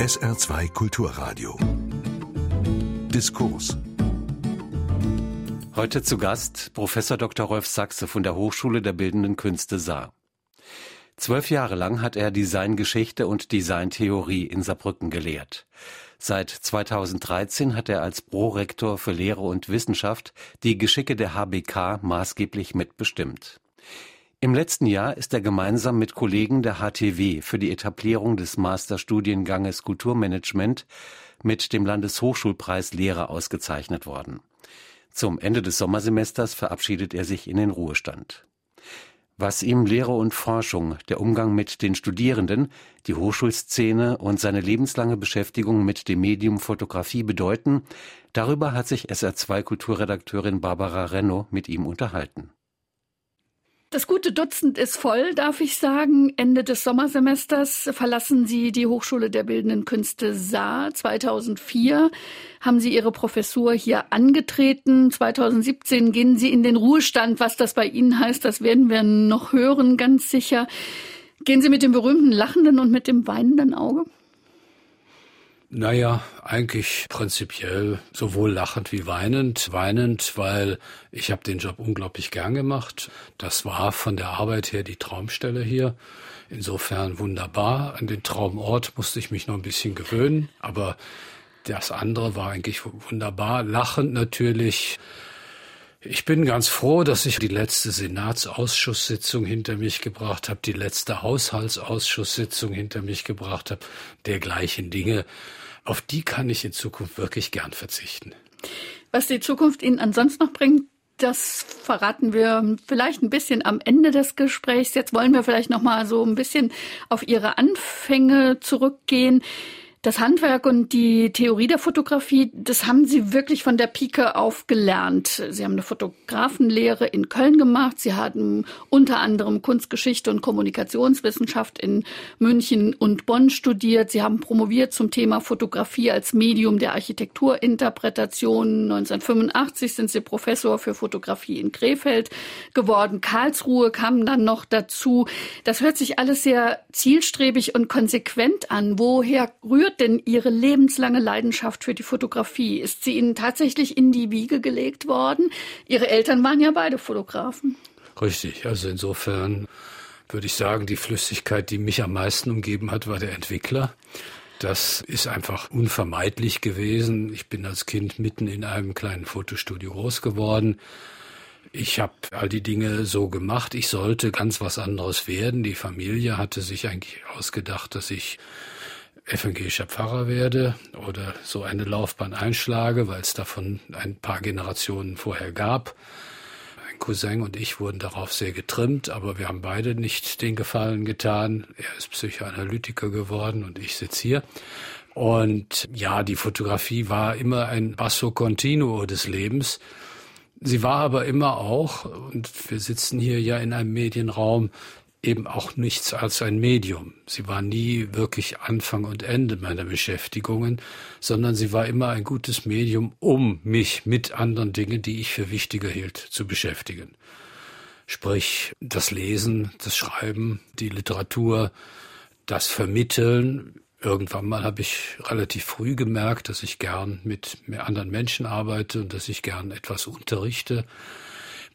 SR2 Kulturradio. Diskurs. Heute zu Gast Professor Dr. Rolf Sachse von der Hochschule der Bildenden Künste Saar. Zwölf Jahre lang hat er Designgeschichte und Designtheorie in Saarbrücken gelehrt. Seit 2013 hat er als Prorektor für Lehre und Wissenschaft die Geschicke der HBK maßgeblich mitbestimmt. Im letzten Jahr ist er gemeinsam mit Kollegen der HTW für die Etablierung des Masterstudienganges Kulturmanagement mit dem Landeshochschulpreis Lehre ausgezeichnet worden. Zum Ende des Sommersemesters verabschiedet er sich in den Ruhestand. Was ihm Lehre und Forschung, der Umgang mit den Studierenden, die Hochschulszene und seine lebenslange Beschäftigung mit dem Medium Fotografie bedeuten, darüber hat sich SR2 Kulturredakteurin Barbara Renno mit ihm unterhalten. Das gute Dutzend ist voll, darf ich sagen. Ende des Sommersemesters verlassen Sie die Hochschule der Bildenden Künste Saar. 2004 haben Sie Ihre Professur hier angetreten. 2017 gehen Sie in den Ruhestand. Was das bei Ihnen heißt, das werden wir noch hören, ganz sicher. Gehen Sie mit dem berühmten lachenden und mit dem weinenden Auge? Naja, eigentlich prinzipiell sowohl lachend wie weinend. Weinend, weil ich habe den Job unglaublich gern gemacht. Das war von der Arbeit her die Traumstelle hier. Insofern wunderbar. An den Traumort musste ich mich noch ein bisschen gewöhnen, aber das andere war eigentlich wunderbar. Lachend natürlich ich bin ganz froh, dass ich die letzte Senatsausschusssitzung hinter mich gebracht habe, die letzte Haushaltsausschusssitzung hinter mich gebracht habe, dergleichen Dinge. Auf die kann ich in Zukunft wirklich gern verzichten. Was die Zukunft Ihnen ansonsten noch bringt, das verraten wir vielleicht ein bisschen am Ende des Gesprächs. Jetzt wollen wir vielleicht noch mal so ein bisschen auf Ihre Anfänge zurückgehen. Das Handwerk und die Theorie der Fotografie, das haben Sie wirklich von der Pike auf gelernt. Sie haben eine Fotografenlehre in Köln gemacht. Sie hatten unter anderem Kunstgeschichte und Kommunikationswissenschaft in München und Bonn studiert. Sie haben promoviert zum Thema Fotografie als Medium der Architekturinterpretation. 1985 sind Sie Professor für Fotografie in Krefeld geworden. Karlsruhe kam dann noch dazu. Das hört sich alles sehr zielstrebig und konsequent an. Woher rührt rührt denn Ihre lebenslange Leidenschaft für die Fotografie? Ist sie Ihnen tatsächlich in die Wiege gelegt worden? Ihre Eltern waren ja beide Fotografen. Richtig, also insofern würde ich sagen, die Flüssigkeit, die mich am meisten umgeben hat, war der Entwickler. Das ist einfach unvermeidlich gewesen. Ich bin als Kind mitten in einem kleinen Fotostudio groß geworden. Ich habe all die Dinge so gemacht. Ich sollte ganz was anderes werden. Die Familie hatte sich eigentlich ausgedacht, dass ich evangelischer Pfarrer werde oder so eine Laufbahn einschlage, weil es davon ein paar Generationen vorher gab. Ein Cousin und ich wurden darauf sehr getrimmt, aber wir haben beide nicht den Gefallen getan. Er ist Psychoanalytiker geworden und ich sitze hier. Und ja, die Fotografie war immer ein Basso Continuo des Lebens. Sie war aber immer auch, und wir sitzen hier ja in einem Medienraum, eben auch nichts als ein Medium. Sie war nie wirklich Anfang und Ende meiner Beschäftigungen, sondern sie war immer ein gutes Medium, um mich mit anderen Dingen, die ich für wichtiger hielt, zu beschäftigen. Sprich, das Lesen, das Schreiben, die Literatur, das Vermitteln. Irgendwann mal habe ich relativ früh gemerkt, dass ich gern mit anderen Menschen arbeite und dass ich gern etwas unterrichte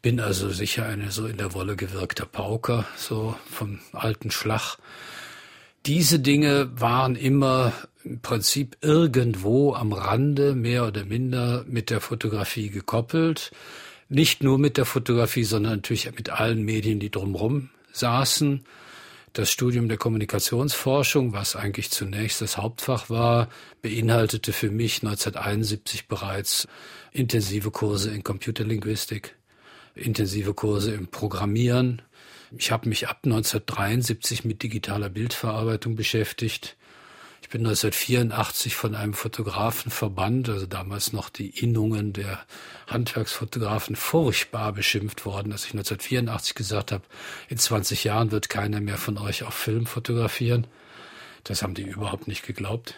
bin also sicher eine so in der Wolle gewirkter Pauker, so vom alten Schlag. Diese Dinge waren immer im Prinzip irgendwo am Rande, mehr oder minder, mit der Fotografie gekoppelt. Nicht nur mit der Fotografie, sondern natürlich mit allen Medien, die drumherum saßen. Das Studium der Kommunikationsforschung, was eigentlich zunächst das Hauptfach war, beinhaltete für mich 1971 bereits intensive Kurse in Computerlinguistik intensive Kurse im Programmieren. Ich habe mich ab 1973 mit digitaler Bildverarbeitung beschäftigt. Ich bin 1984 von einem Fotografenverband, also damals noch die Innungen der Handwerksfotografen, furchtbar beschimpft worden, dass ich 1984 gesagt habe, in 20 Jahren wird keiner mehr von euch auf Film fotografieren. Das haben die überhaupt nicht geglaubt.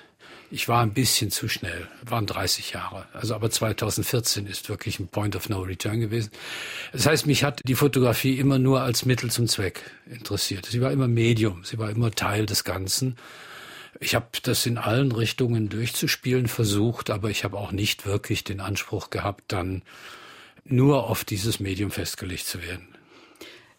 Ich war ein bisschen zu schnell, waren 30 Jahre. Also aber 2014 ist wirklich ein Point of No Return gewesen. Das heißt, mich hat die Fotografie immer nur als Mittel zum Zweck interessiert. Sie war immer Medium, sie war immer Teil des Ganzen. Ich habe das in allen Richtungen durchzuspielen versucht, aber ich habe auch nicht wirklich den Anspruch gehabt, dann nur auf dieses Medium festgelegt zu werden.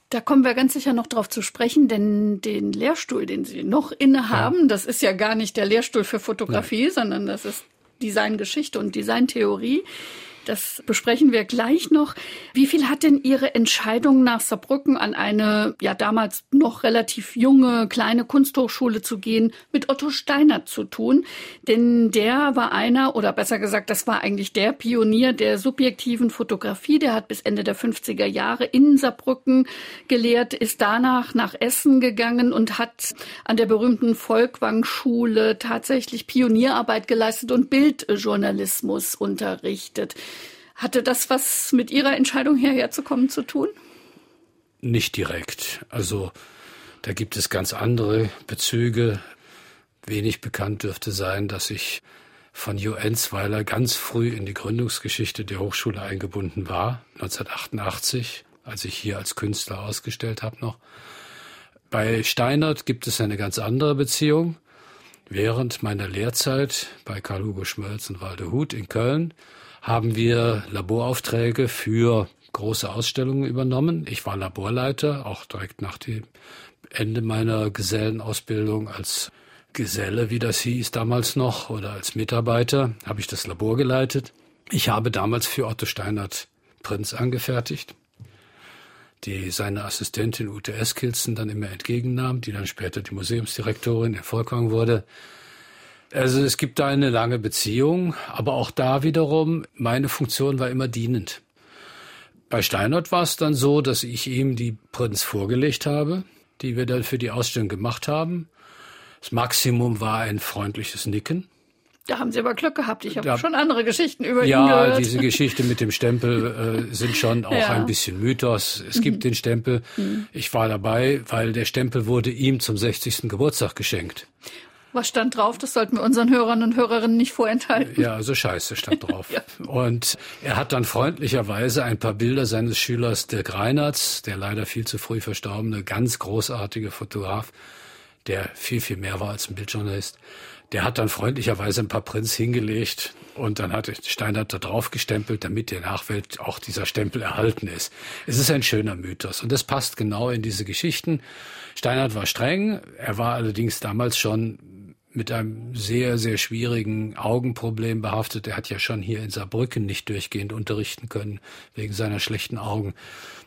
Da kommen wir ganz sicher noch drauf zu sprechen, denn den Lehrstuhl, den Sie noch innehaben, ja. das ist ja gar nicht der Lehrstuhl für Fotografie, Nein. sondern das ist Designgeschichte und Designtheorie. Das besprechen wir gleich noch. Wie viel hat denn Ihre Entscheidung nach Saarbrücken an eine ja damals noch relativ junge kleine Kunsthochschule zu gehen mit Otto Steiner zu tun? Denn der war einer oder besser gesagt, das war eigentlich der Pionier der subjektiven Fotografie. Der hat bis Ende der 50er Jahre in Saarbrücken gelehrt, ist danach nach Essen gegangen und hat an der berühmten Volkwang-Schule tatsächlich Pionierarbeit geleistet und Bildjournalismus unterrichtet. Hatte das was mit Ihrer Entscheidung hierher zu kommen zu tun? Nicht direkt. Also da gibt es ganz andere Bezüge. Wenig bekannt dürfte sein, dass ich von Jo ganz früh in die Gründungsgeschichte der Hochschule eingebunden war, 1988, als ich hier als Künstler ausgestellt habe noch. Bei Steinert gibt es eine ganz andere Beziehung. Während meiner Lehrzeit bei Karl-Hugo Schmölz und Walde Huth in Köln haben wir Laboraufträge für große Ausstellungen übernommen. Ich war Laborleiter, auch direkt nach dem Ende meiner Gesellenausbildung als Geselle, wie das hieß damals noch, oder als Mitarbeiter, habe ich das Labor geleitet. Ich habe damals für Otto Steinert Prinz angefertigt, die seine Assistentin Ute Eskilzen dann immer entgegennahm, die dann später die Museumsdirektorin in Volkwang wurde. Also es gibt da eine lange Beziehung, aber auch da wiederum, meine Funktion war immer dienend. Bei Steinert war es dann so, dass ich ihm die Prinz vorgelegt habe, die wir dann für die Ausstellung gemacht haben. Das Maximum war ein freundliches Nicken. Da haben Sie aber Glück gehabt. Ich habe schon andere Geschichten über ja, ihn gehört. Ja, diese Geschichte mit dem Stempel äh, sind schon auch ja. ein bisschen Mythos. Es mhm. gibt den Stempel. Mhm. Ich war dabei, weil der Stempel wurde ihm zum 60. Geburtstag geschenkt. Was stand drauf? Das sollten wir unseren Hörern und Hörerinnen nicht vorenthalten. Ja, also Scheiße stand drauf. ja. Und er hat dann freundlicherweise ein paar Bilder seines Schülers Dirk Reinertz, der leider viel zu früh verstorbene, ganz großartige Fotograf, der viel, viel mehr war als ein Bildjournalist, der hat dann freundlicherweise ein paar Prints hingelegt und dann hat Steinert da drauf gestempelt, damit der Nachwelt auch dieser Stempel erhalten ist. Es ist ein schöner Mythos und das passt genau in diese Geschichten. Steinert war streng, er war allerdings damals schon mit einem sehr, sehr schwierigen Augenproblem behaftet. Er hat ja schon hier in Saarbrücken nicht durchgehend unterrichten können, wegen seiner schlechten Augen.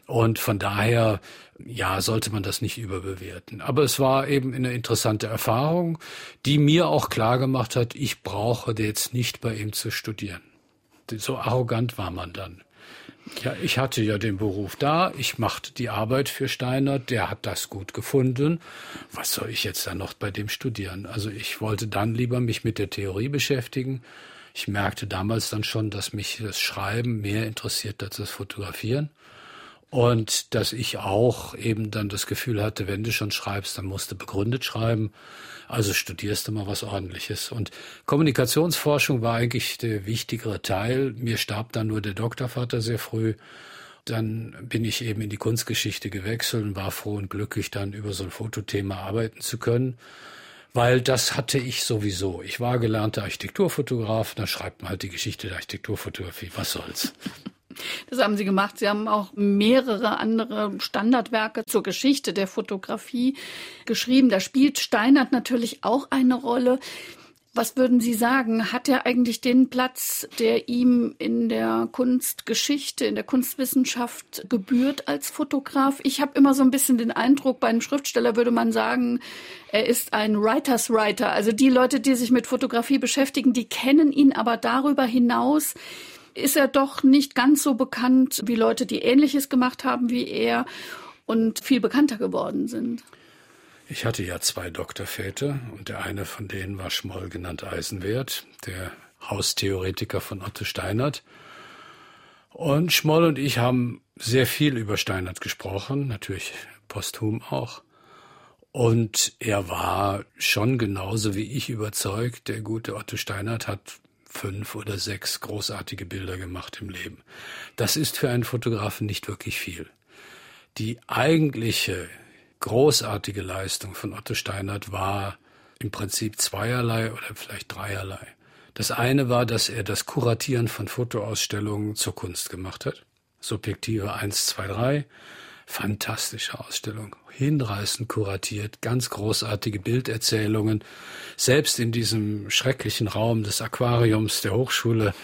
Und von daher, ja, sollte man das nicht überbewerten. Aber es war eben eine interessante Erfahrung, die mir auch klar gemacht hat, ich brauche jetzt nicht bei ihm zu studieren. So arrogant war man dann. Ja, ich hatte ja den Beruf da, ich machte die Arbeit für Steiner, der hat das gut gefunden. Was soll ich jetzt dann noch bei dem studieren? Also ich wollte dann lieber mich mit der Theorie beschäftigen. Ich merkte damals dann schon, dass mich das Schreiben mehr interessiert als das Fotografieren. Und dass ich auch eben dann das Gefühl hatte, wenn du schon schreibst, dann musst du begründet schreiben. Also studierst du mal was ordentliches. Und Kommunikationsforschung war eigentlich der wichtigere Teil. Mir starb dann nur der Doktorvater sehr früh. Dann bin ich eben in die Kunstgeschichte gewechselt und war froh und glücklich, dann über so ein Fotothema arbeiten zu können. Weil das hatte ich sowieso. Ich war gelernter Architekturfotograf, da schreibt man halt die Geschichte der Architekturfotografie. Was soll's? Das haben Sie gemacht. Sie haben auch mehrere andere Standardwerke zur Geschichte der Fotografie geschrieben. Da spielt Steinert natürlich auch eine Rolle. Was würden Sie sagen? Hat er eigentlich den Platz, der ihm in der Kunstgeschichte, in der Kunstwissenschaft gebührt als Fotograf? Ich habe immer so ein bisschen den Eindruck, bei einem Schriftsteller würde man sagen, er ist ein Writers Writer. Also die Leute, die sich mit Fotografie beschäftigen, die kennen ihn aber darüber hinaus ist er doch nicht ganz so bekannt wie Leute, die Ähnliches gemacht haben wie er und viel bekannter geworden sind. Ich hatte ja zwei Doktorväter und der eine von denen war Schmoll genannt Eisenwert, der Haustheoretiker von Otto Steinert. Und Schmoll und ich haben sehr viel über Steinert gesprochen, natürlich posthum auch. Und er war schon genauso wie ich überzeugt, der gute Otto Steinert hat fünf oder sechs großartige Bilder gemacht im Leben. Das ist für einen Fotografen nicht wirklich viel. Die eigentliche großartige Leistung von Otto Steinert war im Prinzip zweierlei oder vielleicht dreierlei. Das eine war, dass er das Kuratieren von Fotoausstellungen zur Kunst gemacht hat. Subjektive 1, 2, 3. Fantastische Ausstellung. Hinreißend kuratiert, ganz großartige Bilderzählungen. Selbst in diesem schrecklichen Raum des Aquariums der Hochschule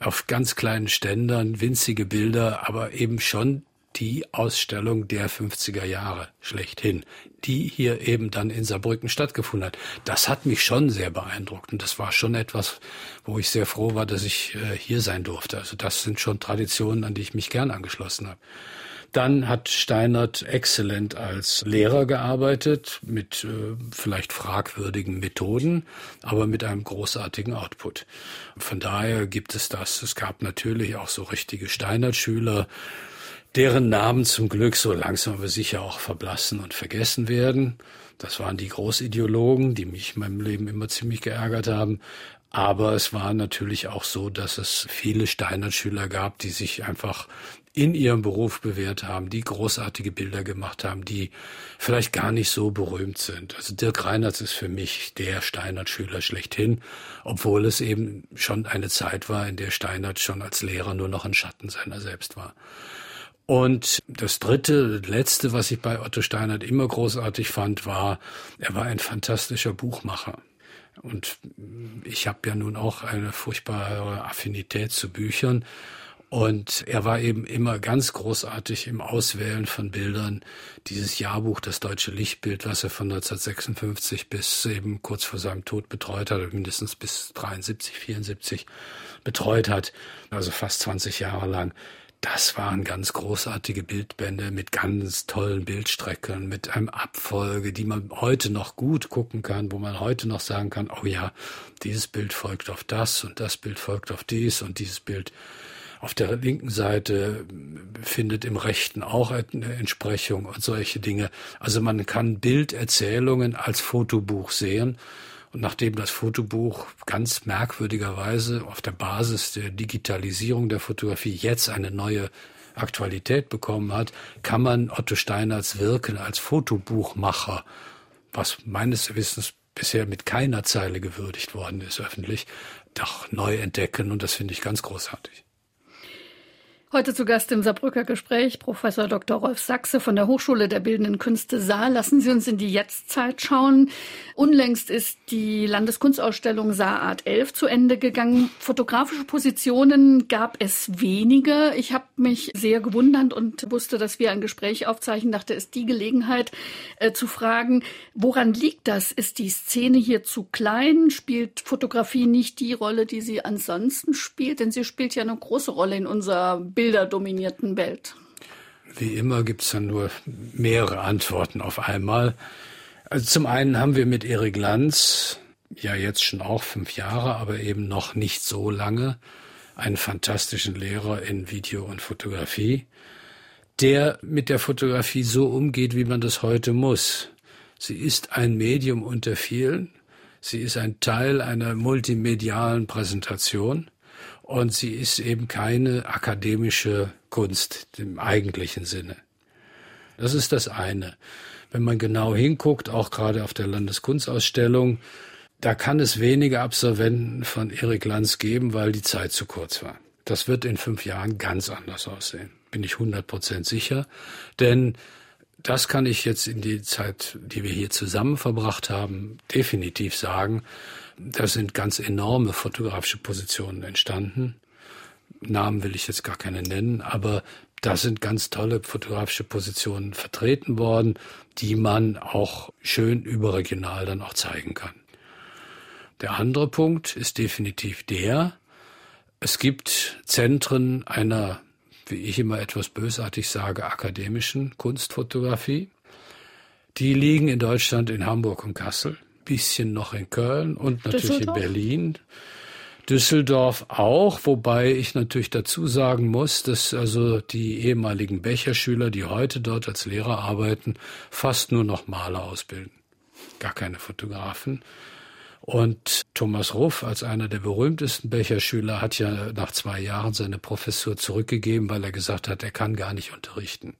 auf ganz kleinen Ständern, winzige Bilder, aber eben schon die Ausstellung der 50er Jahre schlechthin, die hier eben dann in Saarbrücken stattgefunden hat. Das hat mich schon sehr beeindruckt und das war schon etwas, wo ich sehr froh war, dass ich äh, hier sein durfte. Also das sind schon Traditionen, an die ich mich gern angeschlossen habe. Dann hat Steinert exzellent als Lehrer gearbeitet, mit äh, vielleicht fragwürdigen Methoden, aber mit einem großartigen Output. Von daher gibt es das. Es gab natürlich auch so richtige Steinert-Schüler, deren Namen zum Glück so langsam aber sicher auch verblassen und vergessen werden. Das waren die Großideologen, die mich in meinem Leben immer ziemlich geärgert haben. Aber es war natürlich auch so, dass es viele Steinert-Schüler gab, die sich einfach in ihrem Beruf bewährt haben, die großartige Bilder gemacht haben, die vielleicht gar nicht so berühmt sind. Also Dirk Reinhardt ist für mich der Steinert-Schüler schlechthin, obwohl es eben schon eine Zeit war, in der Steinert schon als Lehrer nur noch ein Schatten seiner selbst war. Und das dritte, letzte, was ich bei Otto Steinert immer großartig fand, war, er war ein fantastischer Buchmacher. Und ich habe ja nun auch eine furchtbare Affinität zu Büchern. Und er war eben immer ganz großartig im Auswählen von Bildern. Dieses Jahrbuch, das deutsche Lichtbild, was er von 1956 bis eben kurz vor seinem Tod betreut hat, mindestens bis 73, 74 betreut hat, also fast 20 Jahre lang das waren ganz großartige Bildbände mit ganz tollen Bildstrecken, mit einem Abfolge, die man heute noch gut gucken kann, wo man heute noch sagen kann, oh ja, dieses Bild folgt auf das und das Bild folgt auf dies und dieses Bild auf der linken Seite findet im rechten auch eine Entsprechung und solche Dinge. Also man kann Bilderzählungen als Fotobuch sehen und nachdem das Fotobuch ganz merkwürdigerweise auf der Basis der Digitalisierung der Fotografie jetzt eine neue Aktualität bekommen hat, kann man Otto Steinerts Wirken als Fotobuchmacher, was meines Wissens bisher mit keiner Zeile gewürdigt worden ist öffentlich, doch neu entdecken und das finde ich ganz großartig. Heute zu Gast im Saarbrücker Gespräch Professor Dr. Rolf Sachse von der Hochschule der Bildenden Künste Saar. Lassen Sie uns in die Jetztzeit schauen. Unlängst ist die Landeskunstausstellung Saarart 11 zu Ende gegangen. Fotografische Positionen gab es wenige. Ich habe mich sehr gewundert und wusste, dass wir ein Gespräch aufzeichnen. Dachte, ist die Gelegenheit äh, zu fragen, woran liegt das? Ist die Szene hier zu klein? Spielt Fotografie nicht die Rolle, die sie ansonsten spielt? Denn sie spielt ja eine große Rolle in unserer Bild bilderdominierten Welt? Wie immer gibt es dann nur mehrere Antworten auf einmal. Also zum einen haben wir mit Erik Lanz, ja jetzt schon auch fünf Jahre, aber eben noch nicht so lange, einen fantastischen Lehrer in Video und Fotografie, der mit der Fotografie so umgeht, wie man das heute muss. Sie ist ein Medium unter vielen. Sie ist ein Teil einer multimedialen Präsentation. Und sie ist eben keine akademische Kunst im eigentlichen Sinne. Das ist das eine. Wenn man genau hinguckt, auch gerade auf der Landeskunstausstellung, da kann es wenige Absolventen von Erik Lanz geben, weil die Zeit zu kurz war. Das wird in fünf Jahren ganz anders aussehen, bin ich 100 Prozent sicher. Denn das kann ich jetzt in die Zeit, die wir hier zusammen verbracht haben, definitiv sagen. Da sind ganz enorme fotografische Positionen entstanden. Namen will ich jetzt gar keine nennen, aber da sind ganz tolle fotografische Positionen vertreten worden, die man auch schön überregional dann auch zeigen kann. Der andere Punkt ist definitiv der, es gibt Zentren einer, wie ich immer etwas bösartig sage, akademischen Kunstfotografie. Die liegen in Deutschland in Hamburg und Kassel bisschen noch in Köln und natürlich in Berlin. Düsseldorf auch, wobei ich natürlich dazu sagen muss, dass also die ehemaligen Becherschüler, die heute dort als Lehrer arbeiten, fast nur noch Maler ausbilden. Gar keine Fotografen. Und Thomas Ruff als einer der berühmtesten Becherschüler hat ja nach zwei Jahren seine Professur zurückgegeben, weil er gesagt hat, er kann gar nicht unterrichten.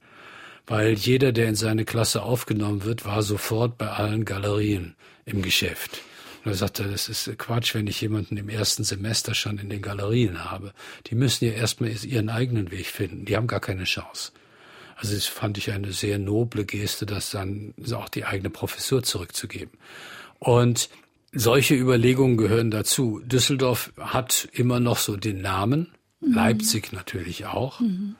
Weil jeder, der in seine Klasse aufgenommen wird, war sofort bei allen Galerien im Geschäft. Und er sagte, das ist Quatsch, wenn ich jemanden im ersten Semester schon in den Galerien habe. Die müssen ja erstmal ihren eigenen Weg finden. Die haben gar keine Chance. Also das fand ich eine sehr noble Geste, das dann auch die eigene Professur zurückzugeben. Und solche Überlegungen gehören dazu. Düsseldorf hat immer noch so den Namen, mhm. Leipzig natürlich auch. Mhm.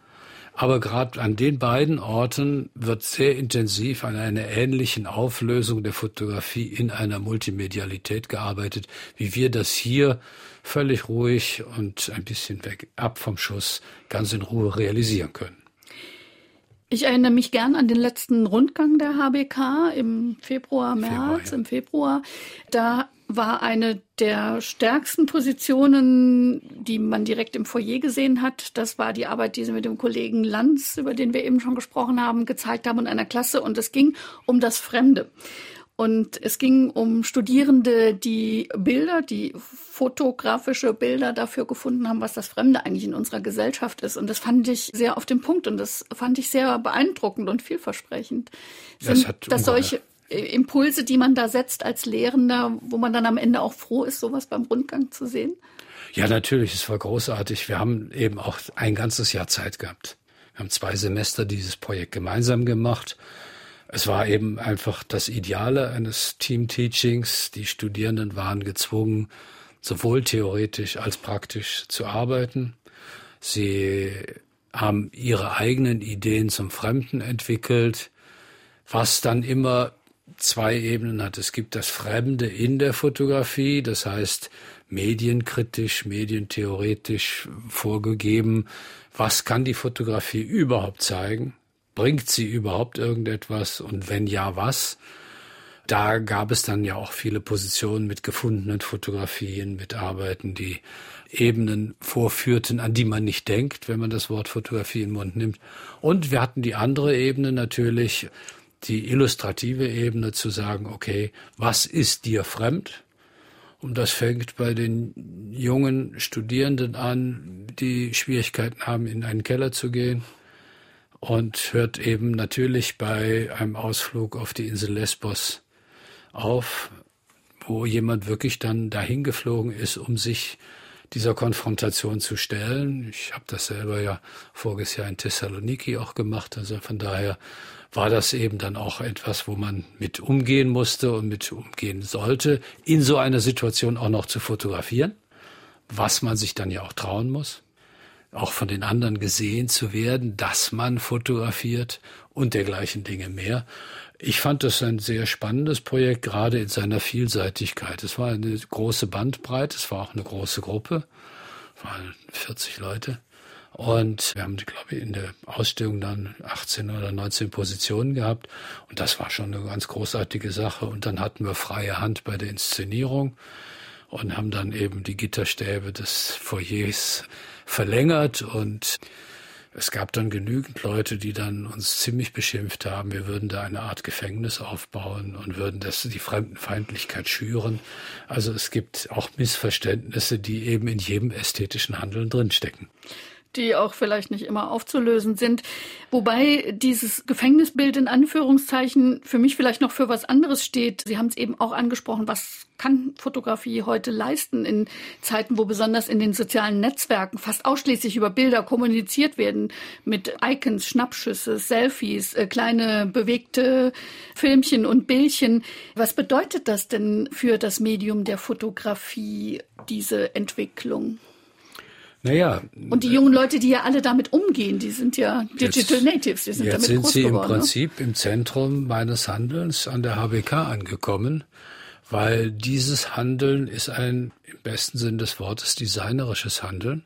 Aber gerade an den beiden Orten wird sehr intensiv an einer ähnlichen Auflösung der Fotografie in einer Multimedialität gearbeitet, wie wir das hier völlig ruhig und ein bisschen weg ab vom Schuss ganz in Ruhe realisieren können. Ich erinnere mich gern an den letzten Rundgang der HBK im Februar, März, Februar, ja. im Februar. Da war eine der stärksten Positionen, die man direkt im Foyer gesehen hat. Das war die Arbeit, die Sie mit dem Kollegen Lanz, über den wir eben schon gesprochen haben, gezeigt haben in einer Klasse. Und es ging um das Fremde. Und es ging um Studierende, die Bilder, die fotografische Bilder dafür gefunden haben, was das Fremde eigentlich in unserer Gesellschaft ist. Und das fand ich sehr auf den Punkt und das fand ich sehr beeindruckend und vielversprechend. Sind das, das solche Impulse, die man da setzt als Lehrender, wo man dann am Ende auch froh ist, sowas beim Rundgang zu sehen? Ja, natürlich, es war großartig. Wir haben eben auch ein ganzes Jahr Zeit gehabt. Wir haben zwei Semester dieses Projekt gemeinsam gemacht. Es war eben einfach das Ideale eines Team-Teachings. Die Studierenden waren gezwungen, sowohl theoretisch als praktisch zu arbeiten. Sie haben ihre eigenen Ideen zum Fremden entwickelt, was dann immer zwei Ebenen hat. Es gibt das Fremde in der Fotografie, das heißt medienkritisch, medientheoretisch vorgegeben. Was kann die Fotografie überhaupt zeigen? Bringt sie überhaupt irgendetwas? Und wenn ja, was? Da gab es dann ja auch viele Positionen mit gefundenen Fotografien, mit Arbeiten, die Ebenen vorführten, an die man nicht denkt, wenn man das Wort Fotografie in den Mund nimmt. Und wir hatten die andere Ebene natürlich, die illustrative Ebene zu sagen, okay, was ist dir fremd? Und das fängt bei den jungen Studierenden an, die Schwierigkeiten haben, in einen Keller zu gehen und hört eben natürlich bei einem Ausflug auf die Insel Lesbos auf, wo jemand wirklich dann dahin geflogen ist, um sich dieser Konfrontation zu stellen. Ich habe das selber ja voriges Jahr in Thessaloniki auch gemacht. Also von daher war das eben dann auch etwas, wo man mit umgehen musste und mit umgehen sollte, in so einer Situation auch noch zu fotografieren, was man sich dann ja auch trauen muss, auch von den anderen gesehen zu werden, dass man fotografiert und dergleichen Dinge mehr. Ich fand das ein sehr spannendes Projekt, gerade in seiner Vielseitigkeit. Es war eine große Bandbreite, es war auch eine große Gruppe, waren 40 Leute. Und wir haben, glaube ich, in der Ausstellung dann 18 oder 19 Positionen gehabt. Und das war schon eine ganz großartige Sache. Und dann hatten wir freie Hand bei der Inszenierung und haben dann eben die Gitterstäbe des Foyers verlängert und es gab dann genügend Leute, die dann uns ziemlich beschimpft haben, wir würden da eine Art Gefängnis aufbauen und würden das, die Fremdenfeindlichkeit schüren. Also es gibt auch Missverständnisse, die eben in jedem ästhetischen Handeln drinstecken die auch vielleicht nicht immer aufzulösen sind. Wobei dieses Gefängnisbild in Anführungszeichen für mich vielleicht noch für was anderes steht. Sie haben es eben auch angesprochen, was kann Fotografie heute leisten in Zeiten, wo besonders in den sozialen Netzwerken fast ausschließlich über Bilder kommuniziert werden mit Icons, Schnappschüsse, Selfies, äh, kleine bewegte Filmchen und Bildchen. Was bedeutet das denn für das Medium der Fotografie, diese Entwicklung? Naja. Und die jungen Leute, die ja alle damit umgehen, die sind ja Digital jetzt, Natives, die sind jetzt damit sind groß sie geworden, im Prinzip ne? im Zentrum meines Handelns an der HBK angekommen, weil dieses Handeln ist ein im besten Sinn des Wortes designerisches Handeln.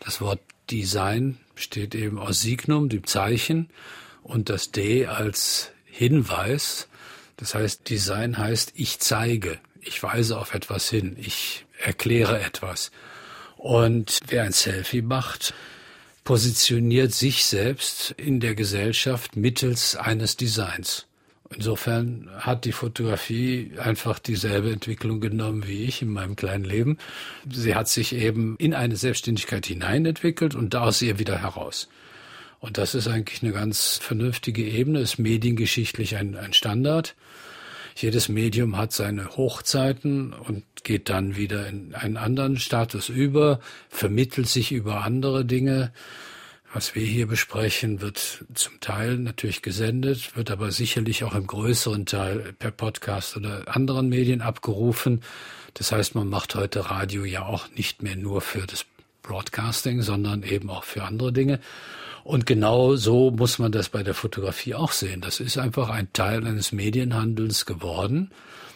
Das Wort Design besteht eben aus Signum, dem Zeichen, und das D als Hinweis. Das heißt, Design heißt, ich zeige, ich weise auf etwas hin, ich erkläre etwas. Und wer ein Selfie macht, positioniert sich selbst in der Gesellschaft mittels eines Designs. Insofern hat die Fotografie einfach dieselbe Entwicklung genommen wie ich in meinem kleinen Leben. Sie hat sich eben in eine Selbstständigkeit hineinentwickelt und da aus ihr wieder heraus. Und das ist eigentlich eine ganz vernünftige Ebene, ist mediengeschichtlich ein, ein Standard. Jedes Medium hat seine Hochzeiten und geht dann wieder in einen anderen Status über, vermittelt sich über andere Dinge. Was wir hier besprechen, wird zum Teil natürlich gesendet, wird aber sicherlich auch im größeren Teil per Podcast oder anderen Medien abgerufen. Das heißt, man macht heute Radio ja auch nicht mehr nur für das Broadcasting, sondern eben auch für andere Dinge. Und genau so muss man das bei der Fotografie auch sehen. Das ist einfach ein Teil eines Medienhandels geworden,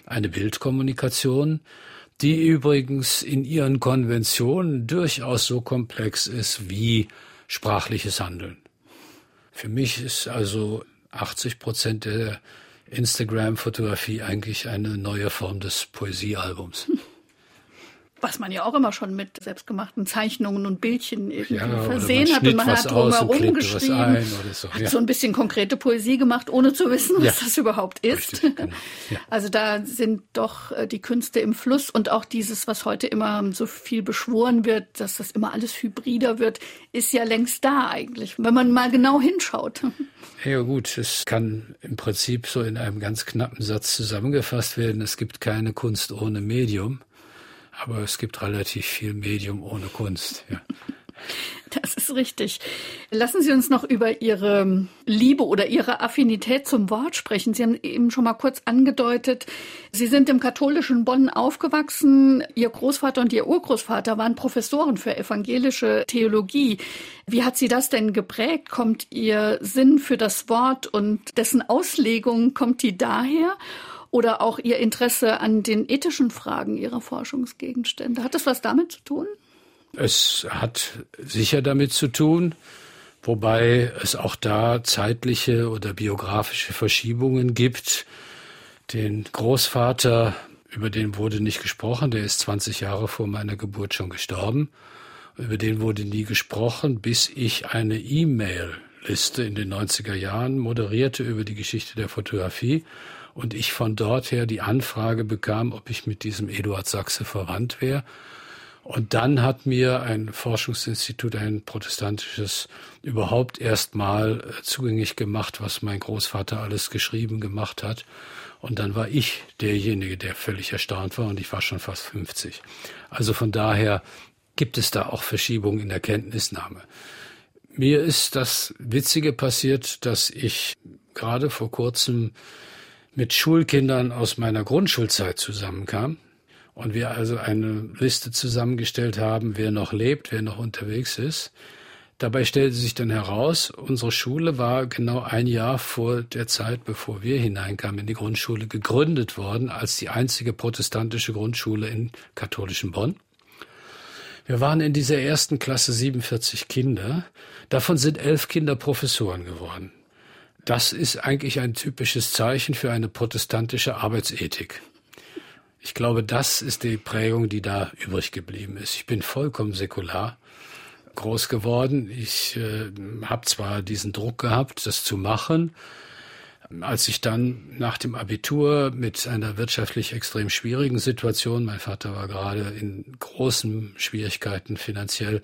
eine Bildkommunikation, die übrigens in ihren Konventionen durchaus so komplex ist wie sprachliches Handeln. Für mich ist also 80 Prozent der Instagram-Fotografie eigentlich eine neue Form des Poesiealbums. was man ja auch immer schon mit selbstgemachten Zeichnungen und Bildchen irgendwie ja, versehen hat und man hat drumherum geschrieben, so. hat so ein bisschen konkrete Poesie gemacht, ohne zu wissen, was ja. das überhaupt ist. Richtig, genau. ja. Also da sind doch äh, die Künste im Fluss und auch dieses, was heute immer so viel beschworen wird, dass das immer alles hybrider wird, ist ja längst da eigentlich, wenn man mal genau hinschaut. Ja gut, es kann im Prinzip so in einem ganz knappen Satz zusammengefasst werden. Es gibt keine Kunst ohne Medium. Aber es gibt relativ viel Medium ohne Kunst. Ja. Das ist richtig. Lassen Sie uns noch über Ihre Liebe oder Ihre Affinität zum Wort sprechen. Sie haben eben schon mal kurz angedeutet, Sie sind im katholischen Bonn aufgewachsen. Ihr Großvater und Ihr Urgroßvater waren Professoren für evangelische Theologie. Wie hat Sie das denn geprägt? Kommt Ihr Sinn für das Wort und dessen Auslegung, kommt die daher? Oder auch Ihr Interesse an den ethischen Fragen Ihrer Forschungsgegenstände. Hat das was damit zu tun? Es hat sicher damit zu tun, wobei es auch da zeitliche oder biografische Verschiebungen gibt. Den Großvater, über den wurde nicht gesprochen, der ist 20 Jahre vor meiner Geburt schon gestorben. Über den wurde nie gesprochen, bis ich eine E-Mail-Liste in den 90er Jahren moderierte über die Geschichte der Fotografie und ich von dort her die Anfrage bekam, ob ich mit diesem Eduard Sachse verwandt wäre. Und dann hat mir ein Forschungsinstitut, ein protestantisches, überhaupt erst mal äh, zugänglich gemacht, was mein Großvater alles geschrieben gemacht hat. Und dann war ich derjenige, der völlig erstaunt war und ich war schon fast 50. Also von daher gibt es da auch Verschiebungen in der Kenntnisnahme. Mir ist das Witzige passiert, dass ich gerade vor kurzem mit Schulkindern aus meiner Grundschulzeit zusammenkam und wir also eine Liste zusammengestellt haben, wer noch lebt, wer noch unterwegs ist. Dabei stellte sich dann heraus, unsere Schule war genau ein Jahr vor der Zeit, bevor wir hineinkamen in die Grundschule, gegründet worden als die einzige protestantische Grundschule in katholischen Bonn. Wir waren in dieser ersten Klasse 47 Kinder. Davon sind elf Kinder Professoren geworden. Das ist eigentlich ein typisches Zeichen für eine protestantische Arbeitsethik. Ich glaube, das ist die Prägung, die da übrig geblieben ist. Ich bin vollkommen säkular groß geworden. Ich äh, habe zwar diesen Druck gehabt, das zu machen. Als ich dann nach dem Abitur mit einer wirtschaftlich extrem schwierigen Situation, mein Vater war gerade in großen Schwierigkeiten finanziell,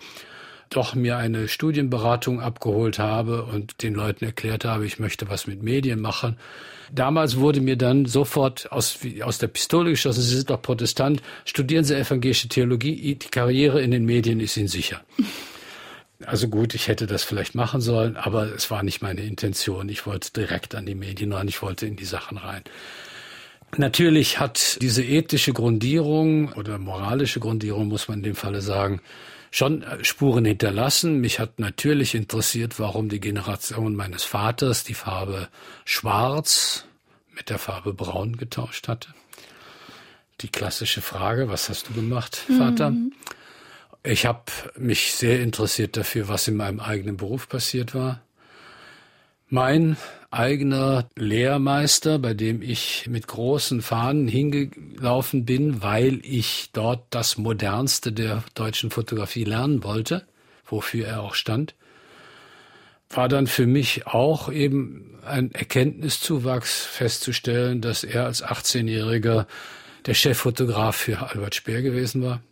doch mir eine Studienberatung abgeholt habe und den Leuten erklärt habe, ich möchte was mit Medien machen. Damals wurde mir dann sofort aus, aus der Pistole geschossen, Sie sind doch Protestant, studieren Sie evangelische Theologie, die Karriere in den Medien ist Ihnen sicher. Also gut, ich hätte das vielleicht machen sollen, aber es war nicht meine Intention. Ich wollte direkt an die Medien ran, ich wollte in die Sachen rein. Natürlich hat diese ethische Grundierung oder moralische Grundierung, muss man in dem Falle sagen, schon äh, Spuren hinterlassen. Mich hat natürlich interessiert, warum die Generation meines Vaters die Farbe schwarz mit der Farbe braun getauscht hatte. Die klassische Frage, was hast du gemacht, Vater? Mhm. Ich habe mich sehr interessiert dafür, was in meinem eigenen Beruf passiert war. Mein eigener Lehrmeister, bei dem ich mit großen Fahnen hingelaufen bin, weil ich dort das Modernste der deutschen Fotografie lernen wollte, wofür er auch stand, war dann für mich auch eben ein Erkenntniszuwachs festzustellen, dass er als 18-Jähriger der Cheffotograf für Albert Speer gewesen war